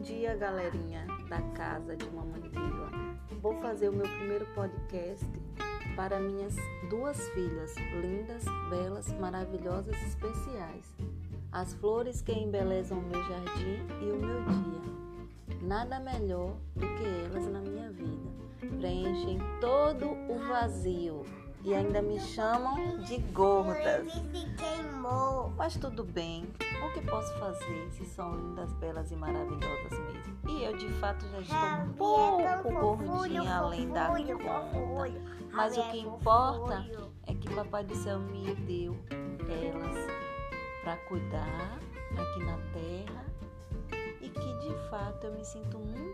dia, galerinha da casa de Mamãe Vila. Vou fazer o meu primeiro podcast para minhas duas filhas, lindas, belas, maravilhosas especiais. As flores que embelezam o meu jardim e o meu dia. Nada melhor do que elas na minha vida. Preenchem todo o vazio e ainda me chamam de gordas. Mas tudo bem, o que posso fazer se são lindas, belas e maravilhosas mesmo? E eu de fato já estou um pouco gordinha além da conta. Mas o que importa é que Papai do Céu me deu elas para cuidar aqui na terra e que de fato eu me sinto muito